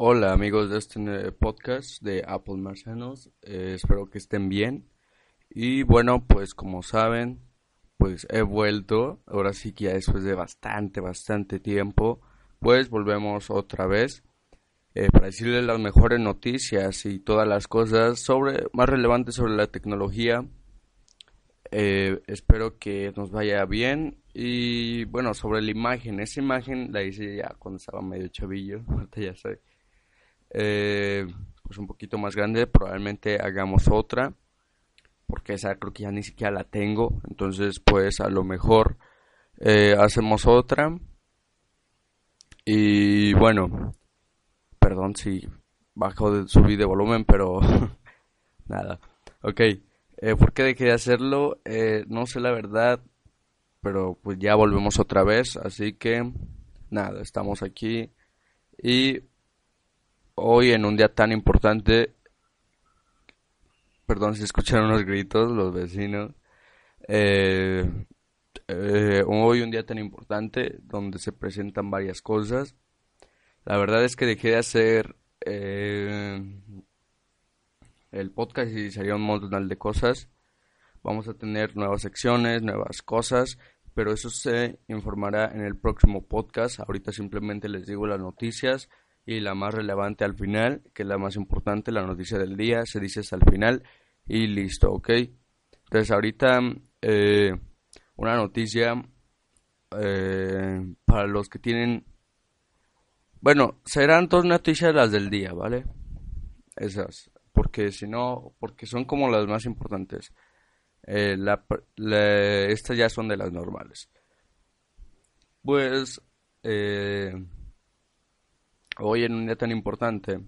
Hola amigos de este podcast de Apple Marcianos, eh, espero que estén bien. Y bueno, pues como saben, pues he vuelto, ahora sí que ya después de bastante, bastante tiempo, pues volvemos otra vez eh, para decirles las mejores noticias y todas las cosas sobre más relevantes sobre la tecnología. Eh, espero que nos vaya bien y bueno sobre la imagen esa imagen la hice ya cuando estaba medio chavillo ahorita ya soy eh, pues un poquito más grande probablemente hagamos otra porque esa creo que ya ni siquiera la tengo entonces pues a lo mejor hacemos otra y bueno Perdón si bajo de, subí de volumen, pero nada. Ok, eh, ¿por qué dejé de hacerlo? Eh, no sé la verdad, pero pues ya volvemos otra vez, así que nada, estamos aquí y hoy en un día tan importante, perdón si escucharon los gritos, los vecinos, eh, eh, hoy un día tan importante donde se presentan varias cosas la verdad es que dejé de hacer eh, el podcast y sería un montón de cosas. Vamos a tener nuevas secciones, nuevas cosas, pero eso se informará en el próximo podcast. Ahorita simplemente les digo las noticias y la más relevante al final, que es la más importante, la noticia del día, se dice hasta el final y listo, ¿ok? Entonces ahorita eh, una noticia eh, para los que tienen bueno, serán dos noticias las del día, ¿vale? Esas. Porque si no, porque son como las más importantes. Eh, estas ya son de las normales. Pues, hoy en un día tan importante,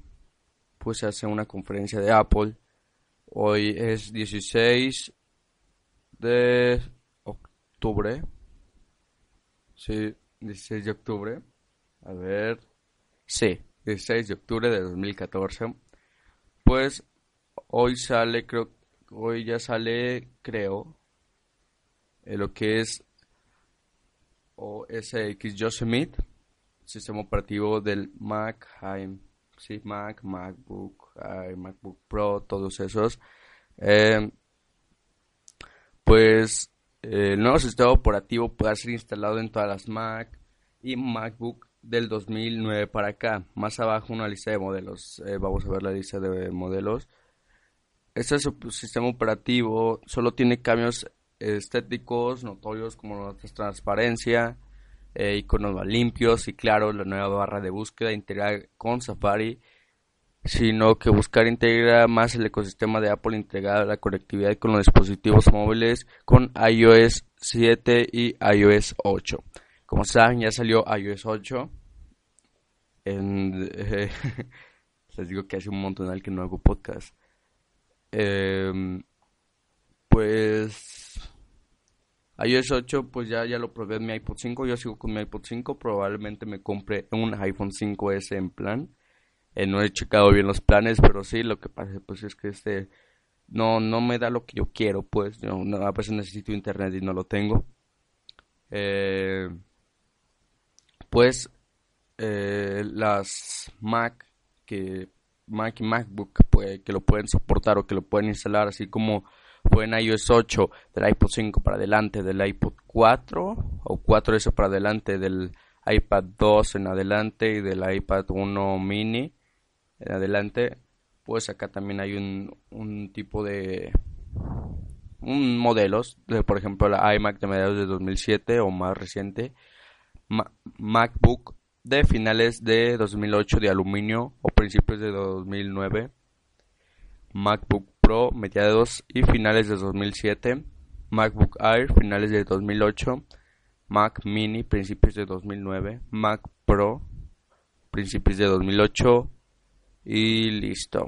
pues se hace una conferencia de Apple. Hoy es 16 de octubre. Sí, 16 de octubre. A ver, Sí, 16 de octubre de 2014. Pues hoy sale, creo, hoy ya sale, creo, eh, lo que es OS X Yosemite, sistema operativo del Mac, sí, Mac, MacBook, MacBook Pro, todos esos. Eh, pues el nuevo sistema operativo puede ser instalado en todas las Mac y MacBook del 2009 para acá. Más abajo una lista de modelos. Eh, vamos a ver la lista de modelos. Este sistema operativo solo tiene cambios estéticos notorios como la transparencia, eh, iconos más limpios y claro, la nueva barra de búsqueda integrada con Safari, sino que buscar integra más el ecosistema de Apple integrado a la conectividad con los dispositivos móviles con iOS 7 y iOS 8. Como saben, ya salió iOS 8. En, les digo que hace un montón que no hago podcast. Em, pues iOS 8 pues ya, ya lo probé en mi iPod 5, yo sigo con mi iPod 5, probablemente me compre un iPhone 5S en plan. Eh, no he checado bien los planes, pero sí, lo que pasa pues es que este no, no me da lo que yo quiero, pues yo a veces necesito internet y no lo tengo. Eh, pues eh, las Mac que Mac y MacBook pues, que lo pueden soportar o que lo pueden instalar así como fue en iOS 8 del iPod 5 para adelante del iPod 4 o 4S para adelante del iPad 2 en adelante y del iPad 1 mini en adelante pues acá también hay un, un tipo de un modelos de por ejemplo la iMac de mediados de 2007 o más reciente MacBook de finales de 2008 de aluminio o principios de 2009, MacBook Pro mediados y finales de 2007, MacBook Air finales de 2008, Mac Mini principios de 2009, Mac Pro principios de 2008 y listo.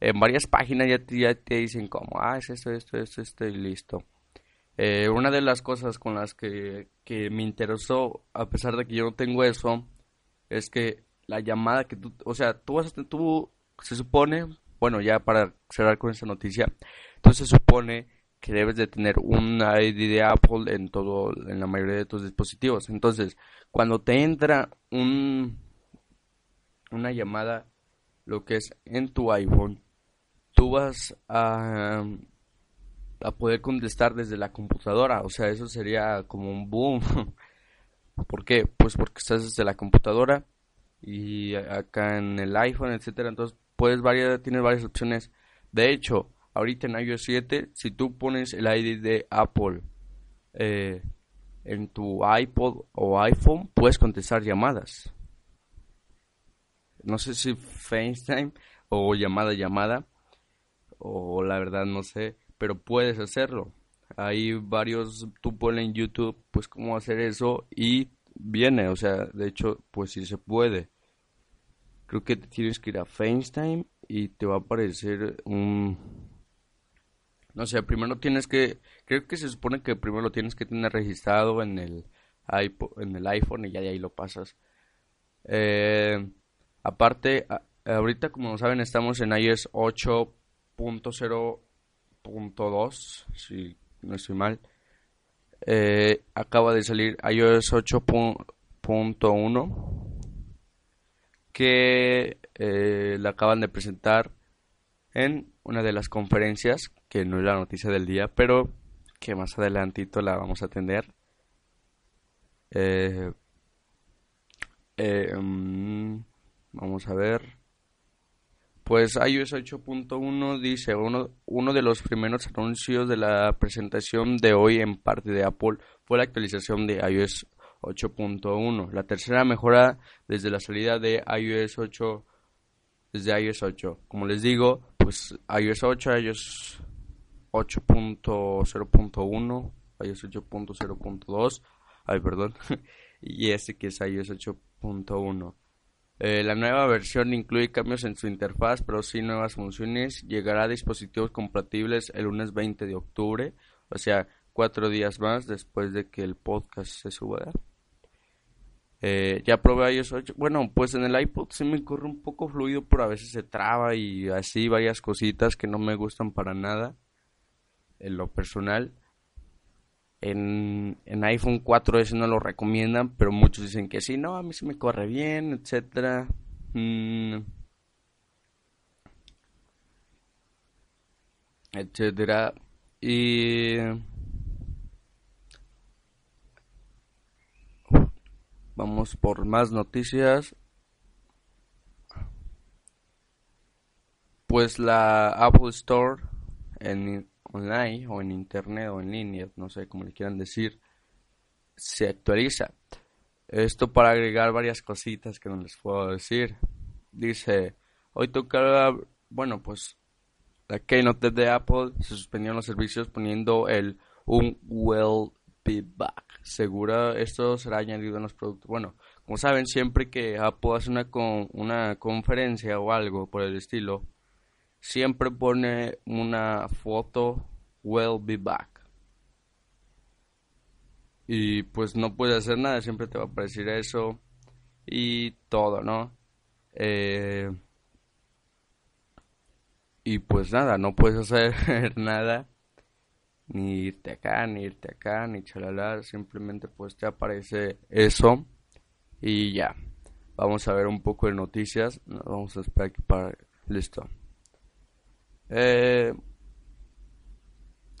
En varias páginas ya te, ya dicen como, ah, es esto, esto, esto, esto y listo. Eh, una de las cosas con las que, me interesó, a pesar de que yo no tengo eso, es que la llamada que tú, o sea, tú vas a, tú, se supone, bueno, ya para cerrar con esa noticia, entonces se supone que debes de tener un ID de Apple en todo, en la mayoría de tus dispositivos. Entonces, cuando te entra un, una llamada, lo que es en tu iPhone, tú vas a, a poder contestar desde la computadora. O sea, eso sería como un boom. ¿Por qué? Pues porque estás desde la computadora y acá en el iPhone, etcétera. Entonces, puedes variar, tienes varias opciones. De hecho, ahorita en iOS 7, si tú pones el ID de Apple eh, en tu iPod o iPhone, puedes contestar llamadas. No sé si FaceTime o llamada llamada, o la verdad no sé, pero puedes hacerlo. Hay varios, tú pones en YouTube, pues cómo hacer eso y viene, o sea, de hecho, pues sí se puede. Creo que tienes que ir a FaceTime y te va a aparecer un... No sé, primero tienes que... Creo que se supone que primero lo tienes que tener registrado en el, en el iPhone y ya de ahí lo pasas. Eh, aparte, ahorita como saben estamos en iOS 8.0.2, si no estoy mal. Eh, acaba de salir iOS 8.1 que eh, la acaban de presentar en una de las conferencias, que no es la noticia del día, pero que más adelantito la vamos a atender. Eh, eh, mm, vamos a ver. Pues iOS 8.1 dice, uno, uno de los primeros anuncios de la presentación de hoy en parte de Apple fue la actualización de iOS 8.1. La tercera mejora desde la salida de iOS 8 desde iOS 8. Como les digo, pues iOS 8, iOS 8.0.1, iOS 8.0.2, ay perdón, y este que es iOS 8.1. Eh, la nueva versión incluye cambios en su interfaz, pero sin nuevas funciones. Llegará a dispositivos compatibles el lunes 20 de octubre, o sea, cuatro días más después de que el podcast se suba. Eh, ya probé iOS 8. Bueno, pues en el iPod sí me corre un poco fluido, pero a veces se traba y así varias cositas que no me gustan para nada. En lo personal. En, en iPhone 4S no lo recomiendan, pero muchos dicen que sí, no, a mí sí me corre bien, etcétera. Mm. etcétera. Y Vamos por más noticias. Pues la Apple Store en online o en internet o en línea, no sé cómo le quieran decir, se actualiza. Esto para agregar varias cositas que no les puedo decir. Dice, hoy toca, bueno, pues la Keynote de Apple se suspendieron los servicios poniendo el un well back. Segura esto será añadido en los productos. Bueno, como saben, siempre que Apple hace una, con, una conferencia o algo por el estilo, siempre pone una foto will be back. Y pues no puedes hacer nada, siempre te va a aparecer eso y todo, ¿no? Eh, y pues nada, no puedes hacer nada ni irte acá, ni irte acá, ni chalala, simplemente pues te aparece eso y ya. Vamos a ver un poco de noticias, vamos a esperar aquí para... Listo. Eh,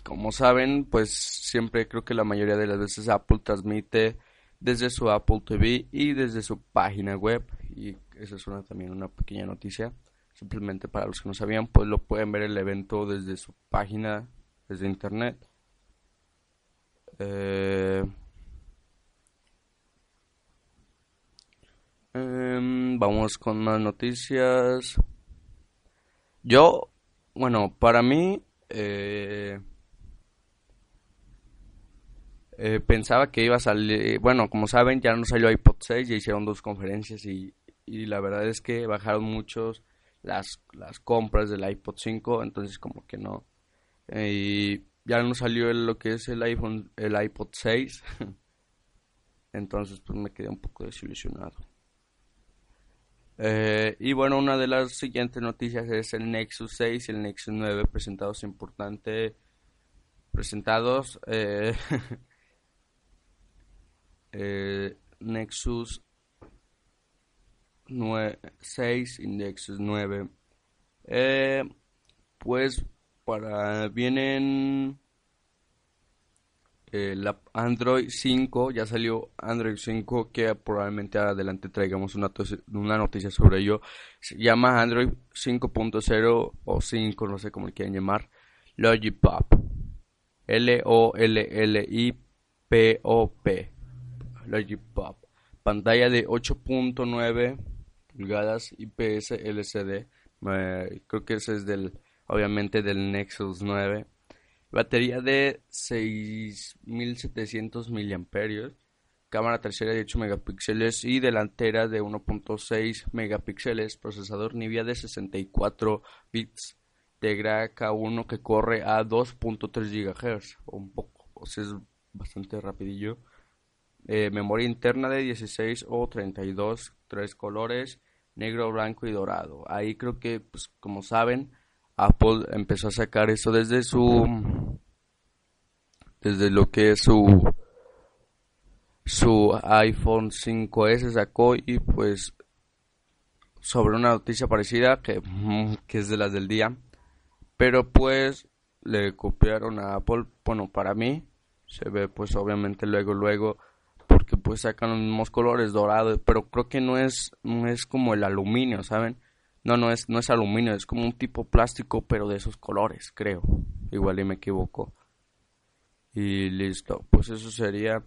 como saben, pues siempre creo que la mayoría de las veces Apple transmite desde su Apple TV y desde su página web y esa es una, también una pequeña noticia simplemente para los que no sabían pues lo pueden ver el evento desde su página desde internet. Eh, em, vamos con más noticias. Yo, bueno, para mí, eh, eh, pensaba que iba a salir, bueno, como saben, ya no salió iPod 6, ya hicieron dos conferencias y, y la verdad es que bajaron muchos las, las compras del iPod 5, entonces como que no, y ya no salió lo que es el iPhone, el iPod 6. Entonces pues me quedé un poco desilusionado. Eh, y bueno, una de las siguientes noticias es el Nexus 6 y el Nexus 9 presentados importante presentados eh, eh, Nexus 6, Index 9. Eh, pues para vienen eh, la Android 5, ya salió Android 5 que probablemente adelante traigamos una, una noticia sobre ello. Se llama Android 5.0 o 5, no sé cómo le quieren llamar. Logipop. L-O-L-L-I-P-O-P. Logipop. Pantalla de 8.9 pulgadas IPS LCD. creo que ese es del, obviamente del Nexus 9 Batería de 6700 miliamperios. Cámara trasera de 8 megapíxeles y delantera de 1.6 megapíxeles. Procesador Nvidia de 64 bits. Tegra K1 que corre a 2.3 GHz. Un poco, o sea, es bastante rapidillo. Eh, memoria interna de 16 o 32, tres colores, negro, blanco y dorado. Ahí creo que, pues, como saben, Apple empezó a sacar eso desde su desde lo que es su su iPhone 5S sacó y pues sobre una noticia parecida que, que es de las del día. Pero pues le copiaron a Apple. Bueno para mí se ve pues obviamente luego luego porque pues sacan los mismos colores dorados pero creo que no es no es como el aluminio saben no, no es, no es aluminio, es como un tipo plástico, pero de esos colores, creo. Igual y me equivoco. Y listo, pues eso sería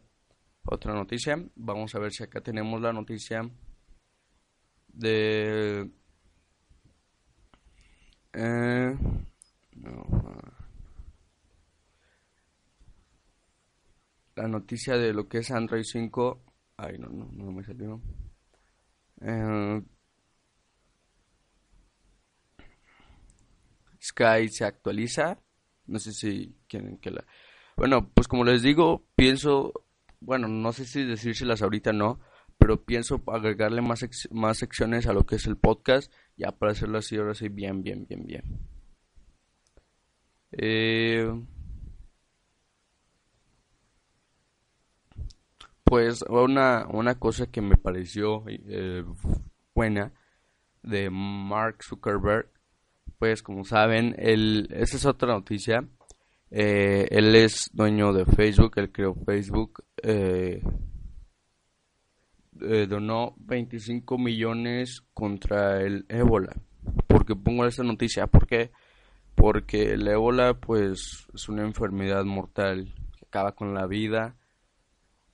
otra noticia. Vamos a ver si acá tenemos la noticia de... Eh, la noticia de lo que es Android 5. Ay, no, no, no me salió. Eh, Sky se actualiza. No sé si quieren que la... Bueno, pues como les digo, pienso, bueno, no sé si decírselas ahorita no, pero pienso agregarle más, más secciones a lo que es el podcast, ya para hacerlo así, ahora sí, bien, bien, bien, bien. Eh, pues una, una cosa que me pareció eh, buena de Mark Zuckerberg pues como saben, él, esa es otra noticia. Eh, él es dueño de Facebook, él creó Facebook. Eh, eh, donó 25 millones contra el ébola. Porque pongo esta noticia? ¿Por qué? Porque el ébola pues es una enfermedad mortal que acaba con la vida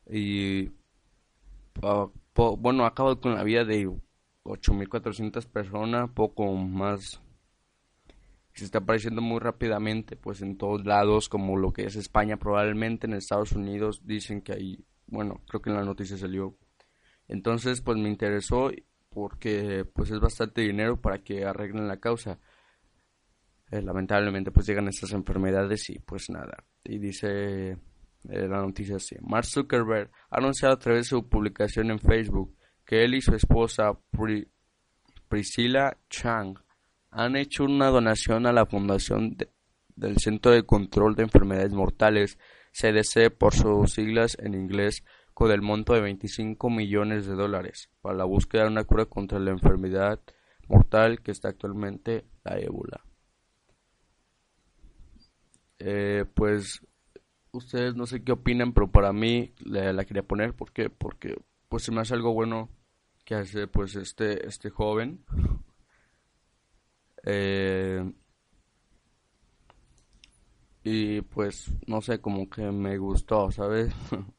y ah, bueno, acaba con la vida de 8.400 personas, poco más se está apareciendo muy rápidamente pues en todos lados como lo que es España probablemente en Estados Unidos dicen que hay bueno creo que en la noticia salió. Entonces pues me interesó porque pues es bastante dinero para que arreglen la causa. Eh, lamentablemente pues llegan estas enfermedades y pues nada. Y dice eh, la noticia así Mark Zuckerberg ha anunciado a través de su publicación en Facebook que él y su esposa Priscilla Chang han hecho una donación a la Fundación del Centro de Control de Enfermedades Mortales, CDC por sus siglas en inglés, con el monto de 25 millones de dólares para la búsqueda de una cura contra la enfermedad mortal que está actualmente la ébola. Eh, pues ustedes no sé qué opinan, pero para mí la, la quería poner porque porque pues se me hace algo bueno que hace pues este este joven eh, y pues no sé, como que me gustó, ¿sabes?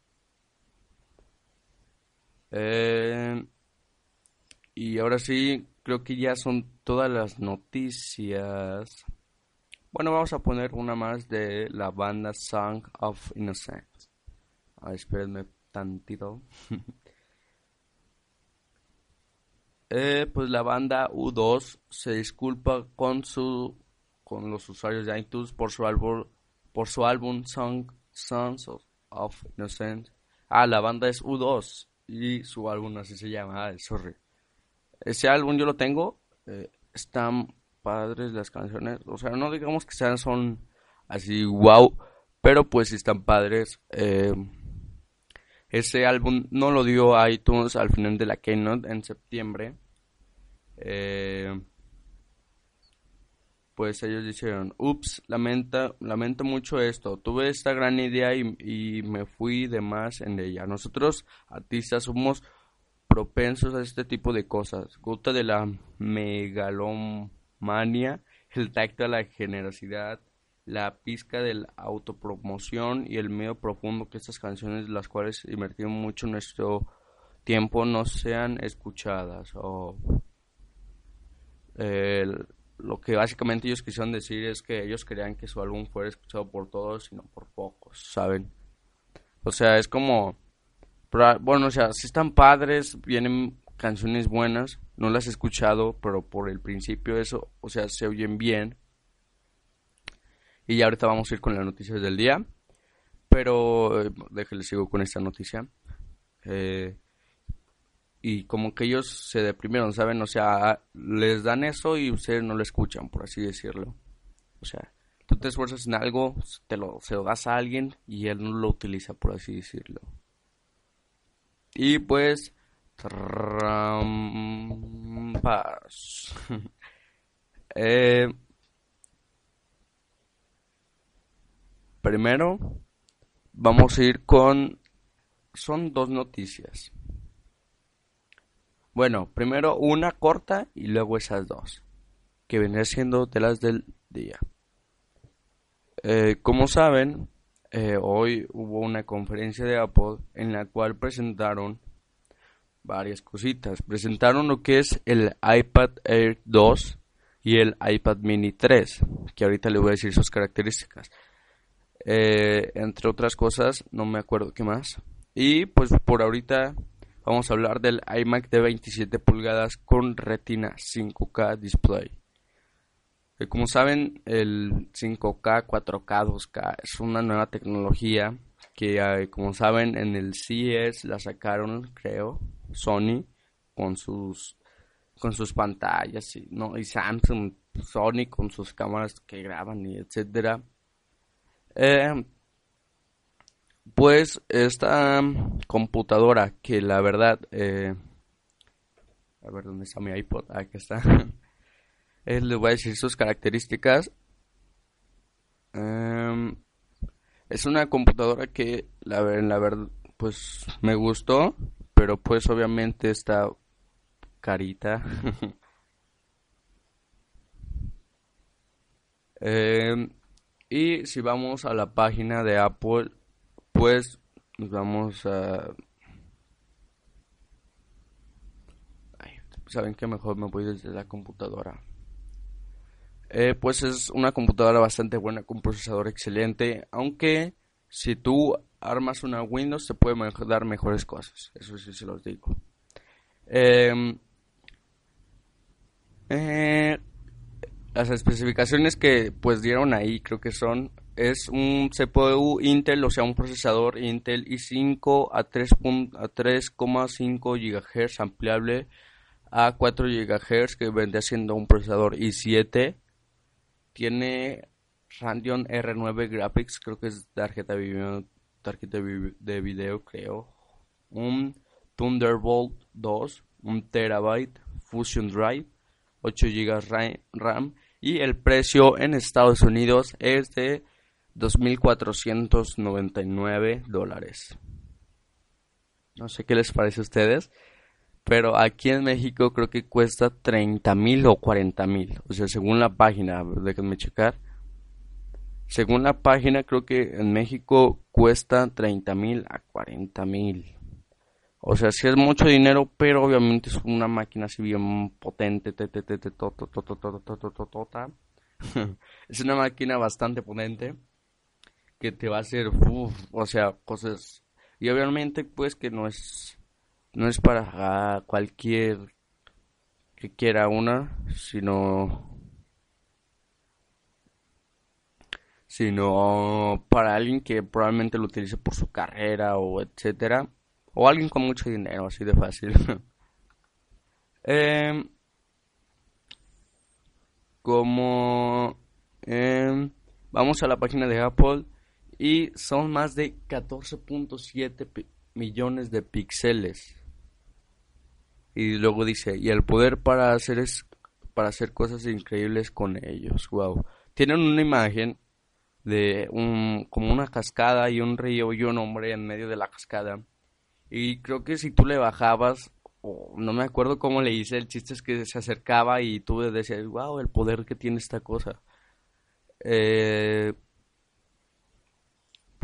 eh, y ahora sí, creo que ya son todas las noticias. Bueno, vamos a poner una más de la banda Song of Innocence. A espérenme tantito. Eh, pues la banda U2 se disculpa con su con los usuarios de iTunes por su álbum por su álbum Song, Sons of, Innocence. Ah, la banda es U2 y su álbum así se llama. Ah, sorry. Ese álbum yo lo tengo. Eh, están padres las canciones. O sea, no digamos que sean son así wow, pero pues están padres. Eh, ese álbum no lo dio iTunes al final de la keynote en septiembre eh, pues ellos dijeron, ups, lamento mucho esto, tuve esta gran idea y, me fui de más en ella. Nosotros, artistas, somos propensos a este tipo de cosas. Gusta de la megalomania, el tacto a la generosidad, la pizca de la autopromoción y el miedo profundo que estas canciones, las cuales invertimos mucho nuestro tiempo, no sean escuchadas o lo que básicamente ellos quisieron decir es que ellos querían que su álbum fuera escuchado por todos y no por pocos, ¿saben? O sea, es como, bueno, o sea, si están padres, vienen canciones buenas, no las he escuchado, pero por el principio eso, o sea, se oyen bien. Y ya ahorita vamos a ir con las noticias del día. Pero eh, déjenle sigo con esta noticia. Eh, y como que ellos se deprimieron, ¿saben? O sea, les dan eso y ustedes no lo escuchan, por así decirlo. O sea, tú te esfuerzas en algo, te lo, se lo das a alguien y él no lo utiliza, por así decirlo. Y pues... Trampas. eh, primero, vamos a ir con... Son dos noticias. Bueno, primero una corta y luego esas dos, que vendrían siendo de las del día. Eh, como saben, eh, hoy hubo una conferencia de Apple en la cual presentaron varias cositas. Presentaron lo que es el iPad Air 2 y el iPad Mini 3, que ahorita les voy a decir sus características. Eh, entre otras cosas, no me acuerdo qué más. Y pues por ahorita vamos a hablar del iMac de 27 pulgadas con Retina 5K display. Eh, como saben, el 5K, 4K, 2K es una nueva tecnología que, eh, como saben, en el CES la sacaron, creo, Sony con sus con sus pantallas y, no y Samsung, Sony con sus cámaras que graban y etcétera. Eh, pues esta computadora que la verdad... Eh, a ver dónde está mi iPod. Ah, aquí está. eh, les voy a decir sus características. Em, es una computadora que la, la verdad pues me gustó. Pero pues obviamente está carita. Em, y si vamos a la página de Apple pues vamos a... Saben que mejor me voy desde la computadora. Eh, pues es una computadora bastante buena con procesador excelente, aunque si tú armas una Windows te puede dar mejores cosas, eso sí se los digo. Em, eh, las especificaciones que pues dieron ahí creo que son es un CPU Intel, o sea, un procesador Intel i5 a 3,5 GHz ampliable a 4 GHz que vendría siendo un procesador i7. Tiene Radeon R9 Graphics, creo que es tarjeta, video, tarjeta de video, creo. Un Thunderbolt 2, un terabyte Fusion Drive, 8 GB RAM y el precio en Estados Unidos es de 2.499 dólares. No sé qué les parece a ustedes, pero aquí en México creo que cuesta 30.000 o 40.000. O sea, según la página, déjenme checar. Según la página, creo que en México cuesta 30.000 a 40.000. O sea, sí es mucho dinero, pero obviamente es una máquina así bien potente. Es una máquina bastante potente que te va a hacer, o sea, cosas. Y obviamente, pues que no es, no es para cualquier que quiera una, sino, sino para alguien que probablemente lo utilice por su carrera o etcétera, o alguien con mucho dinero, así de fácil. Em, como eh, vamos a la página de Apple y son más de 14.7 millones de píxeles. Y luego dice, y el poder para hacer es para hacer cosas increíbles con ellos. Wow. Tienen una imagen de un como una cascada y un río y un hombre en medio de la cascada. Y creo que si tú le bajabas, o no me acuerdo cómo le hice, el chiste es que se acercaba y tú decías, wow, el poder que tiene esta cosa. Eh,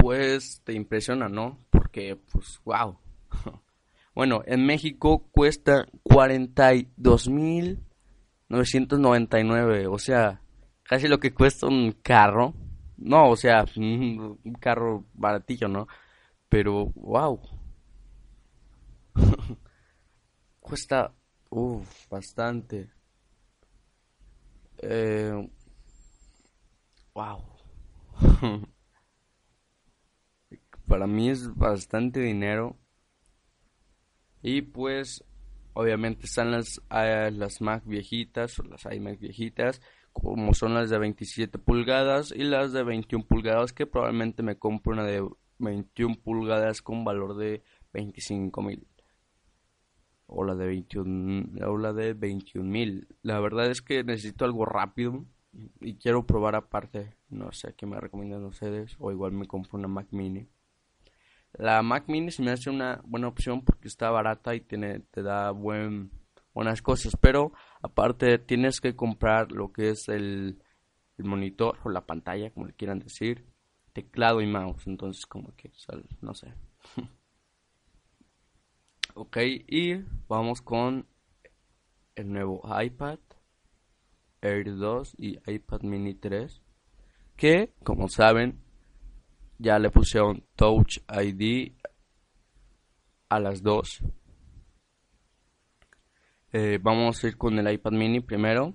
pues te impresiona, ¿no? Porque, pues, wow. bueno, en México cuesta 42.999, o sea, casi lo que cuesta un carro. No, o sea, un carro baratillo, ¿no? Pero, wow. cuesta, uff, bastante. Eh, wow. Para mí es bastante dinero. Y pues obviamente están las, eh, las Mac viejitas o las iMac viejitas, como son las de 27 pulgadas y las de 21 pulgadas, que probablemente me compro una de 21 pulgadas con valor de 25 mil. O la de 21 o la de 21 mil. La verdad es que necesito algo rápido y quiero probar aparte. No sé qué me recomiendan ustedes. O igual me compro una Mac mini. La Mac Mini se me hace una buena opción porque está barata y tiene, te da buen, buenas cosas. Pero aparte tienes que comprar lo que es el, monitor o la pantalla, como le quieran decir, teclado y mouse. Entonces como que, no sé. ok, y vamos con el nuevo iPad Air 2 y iPad Mini 3. Que, como saben, ya le pusieron Touch ID a las dos. Eh, vamos a ir con el iPad mini primero.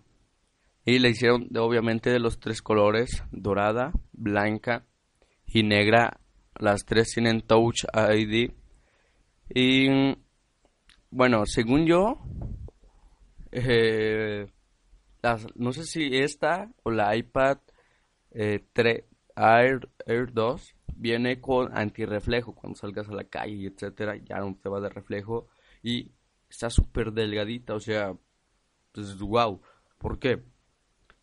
Y le hicieron obviamente de los tres colores, dorada, blanca y negra. Las tres tienen Touch ID. Y bueno, según yo, eh, no sé si esta o la iPad eh, 3, Air, Air 2 viene con antirreflejo cuando salgas a la calle, etcétera, ya no te va de reflejo y está súper delgadita, o sea, pues wow. ¿Por qué?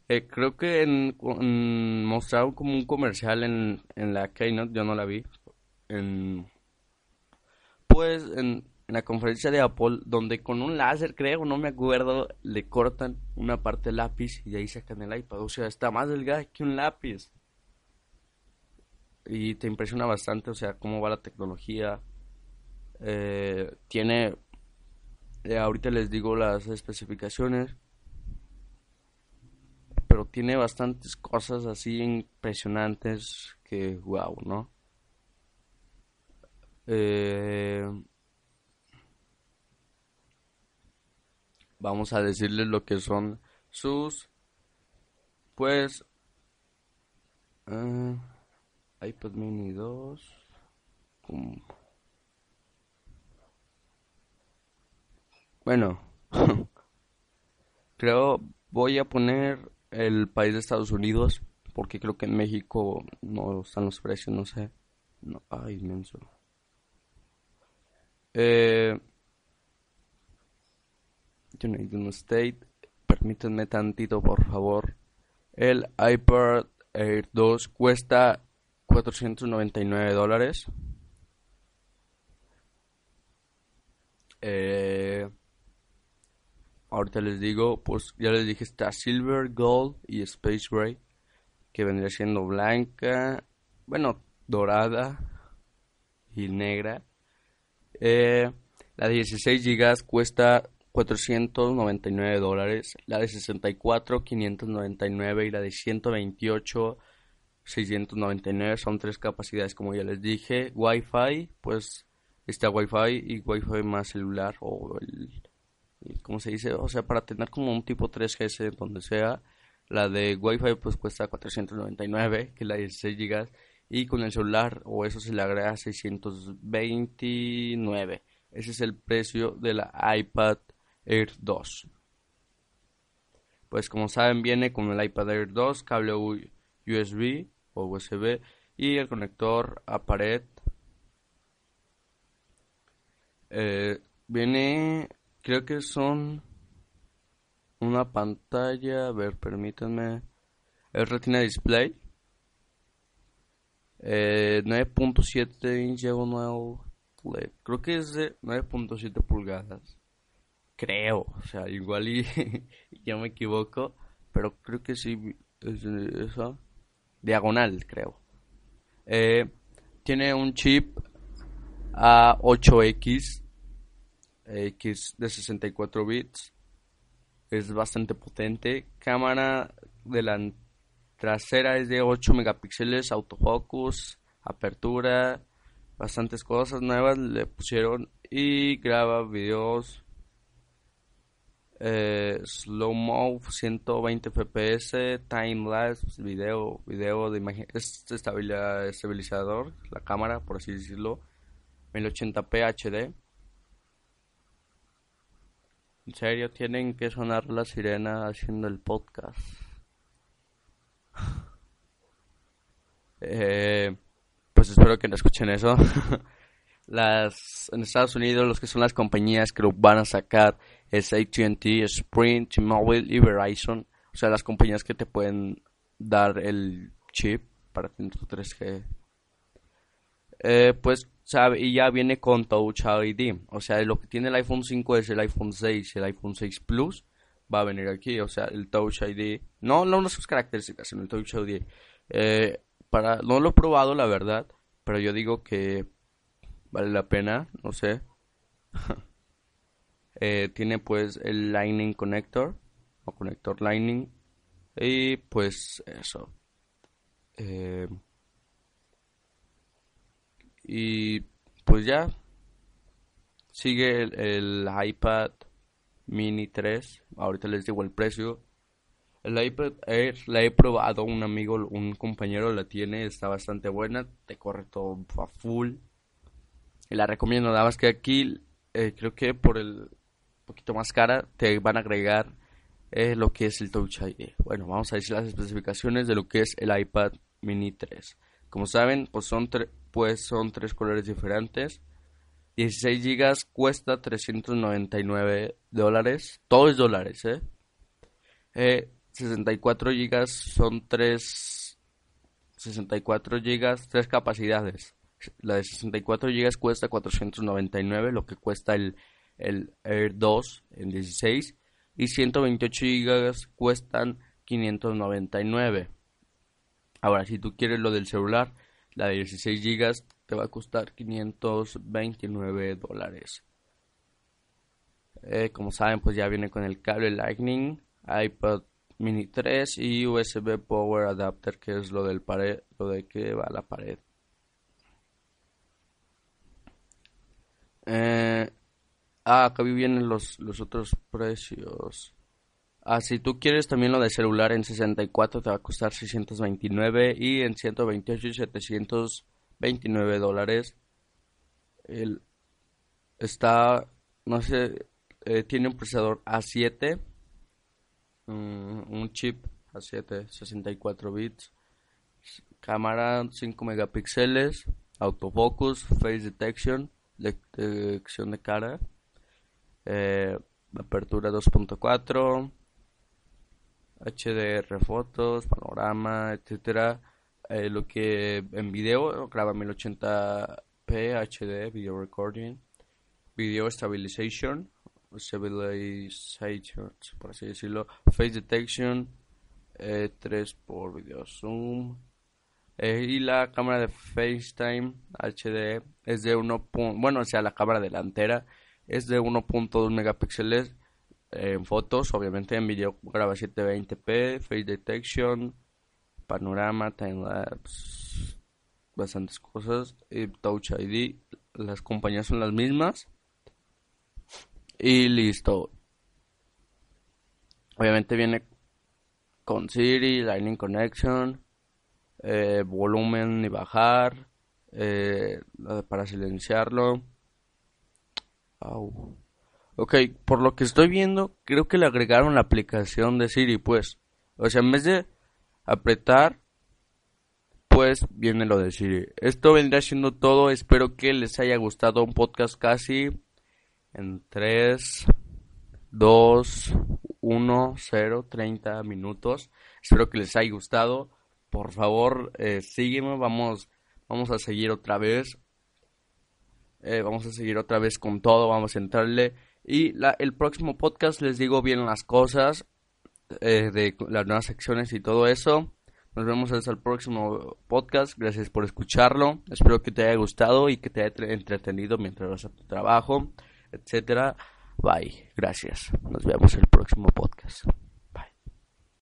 Eh, creo que en, mostraron como un comercial en, en la Keynote, yo no la vi. En, pues en, en la conferencia de Apple, donde con un láser, creo, no me acuerdo, le cortan una parte del lápiz y de ahí sacan el iPad. O sea, está más delgada que un lápiz y te impresiona bastante, o sea, cómo va la tecnología. Eh, tiene, eh, ahorita les digo las especificaciones, pero tiene bastantes cosas así impresionantes que, wow, ¿no? Eh, vamos a decirles lo que son sus, pues, iPad mini 2 bueno creo voy a poner el país de Estados Unidos porque creo que en México no están los precios no sé. No ay inmenso. Eh, United State permítanme tantito por favor. El iPad Air 2 cuesta 499 dólares. Eh, ahorita les digo, pues ya les dije, está Silver, Gold y Space Gray, que vendría siendo blanca, bueno, dorada y negra. Eh, la de 16 GB cuesta 499 dólares, la de 64 599 y la de 128 699 son tres capacidades como ya les dije. Wi-Fi pues está Wi-Fi y Wi-Fi más celular o el, ¿cómo se dice? o sea para tener como un tipo 3GS donde sea. La de Wi-Fi pues cuesta 499 que la de 16 GB y con el celular o eso se le agrega 629 ese es el precio de la iPad Air 2 pues como saben viene con el iPad Air 2 cable USB o USB y el conector a pared. Eh, viene creo que son una pantalla, a ver, permítanme, es Retina Display, eh, 9.7 inch diagonal creo que es de 9.7 pulgadas, creo, o sea, igual y ya me equivoco, pero creo que sí es eso, diagonal, creo. Eh, tiene un chip A8X, X de 64 bits. Es bastante potente. Cámara de la trasera es de 8 megapíxeles, autofocus, apertura, bastantes cosas nuevas le pusieron y graba videos eh, slow mo 120 fps time lapse video video de imagen es estabilizador la cámara por así decirlo 1080p HD en serio tienen que sonar la sirena haciendo el podcast. Eh, pues espero que no escuchen eso. Las en Estados Unidos los que son las compañías que lo van a sacar es AT&T, Sprint, T-Mobile y Verizon, o sea las compañías que te pueden dar el chip para tener tu 3G. Eh, pues sabe y ya viene con Touch ID, o sea lo que tiene el iPhone 5 es el iPhone 6, el iPhone 6 Plus va a venir aquí, o sea el Touch ID, no no sus características, sino el Touch ID. Eh, para no lo he probado la verdad, pero yo digo que vale la pena, no sé. Eh, tiene pues el Lightning Connector o conector Lightning y pues eso. Eh, y pues ya sigue el, iPad Mini 3. Ahorita les digo el precio. El iPad Air la he probado, un amigo, un compañero la tiene, está bastante buena, te corre todo a full la recomiendo. Nada más que aquí eh, creo que por el poquito más cara te van a agregar eh, lo que es el Touch ID. Bueno, vamos a decir las especificaciones de lo que es el iPad Mini 3. Como saben, pues son, pues son tres colores diferentes. 16 GB cuesta 399 dólares. Todo es dólares, ¿eh? eh 64 GB son 3... 64 GB, tres capacidades la de 64 GB cuesta 499, lo que cuesta el, el Air 2 en 16. Y 128 GB cuestan 599. Ahora, si tú quieres lo del celular, la de 16 GB te va a costar 529 dólares. Eh, como saben, pues ya viene con el cable Lightning, iPad Mini 3 y USB Power Adapter, que es lo del pared, lo de que va a la pared. Eh, ah, acá vienen los, los otros precios. Ah, si tú quieres también lo de celular en 64 te va a costar 629 y en 128 y 729 dólares. El, está, no sé, eh, tiene un procesador A7, mm, un chip A7, 64 bits, cámara 5 megapíxeles, autofocus, face detection detección de cara, eh, apertura 2.4, HDR fotos, panorama, etcétera. Eh, lo que en video graba 1080p HD, video recording, video stabilization, stabilization, por así decirlo, face detection, 3 eh, por video zoom, eh, y la cámara de FaceTime HD es de 1. Bueno, o sea, la cámara delantera es de 1.2 megapíxeles en fotos. Obviamente en video graba 720p, Face Detection, panorama, timelapse, bastantes cosas. Y Touch ID, las compañías son las mismas. Y listo. Obviamente viene con Siri, Lightning Connection eh, volumen y bajar, eh, para silenciarlo. Ok, por lo que estoy viendo, creo que le agregaron la aplicación de Siri, pues. O sea, en vez de apretar, pues viene lo de Siri. Esto vendrá siendo todo. Espero que les haya gustado un podcast casi en 3, 2, 1, 0, 30 minutos. Espero que les haya gustado. Por favor, eh, sígueme. Vamos, vamos a seguir otra vez. Eh, vamos a seguir otra vez con todo. Vamos a entrarle. Y la, el próximo podcast les digo bien las cosas eh, de las nuevas secciones y todo eso. Nos vemos hasta el próximo podcast. Gracias por escucharlo. Espero que te haya gustado y que te haya entretenido mientras vas a tu trabajo, etcétera. Bye. Gracias. Nos vemos el próximo podcast.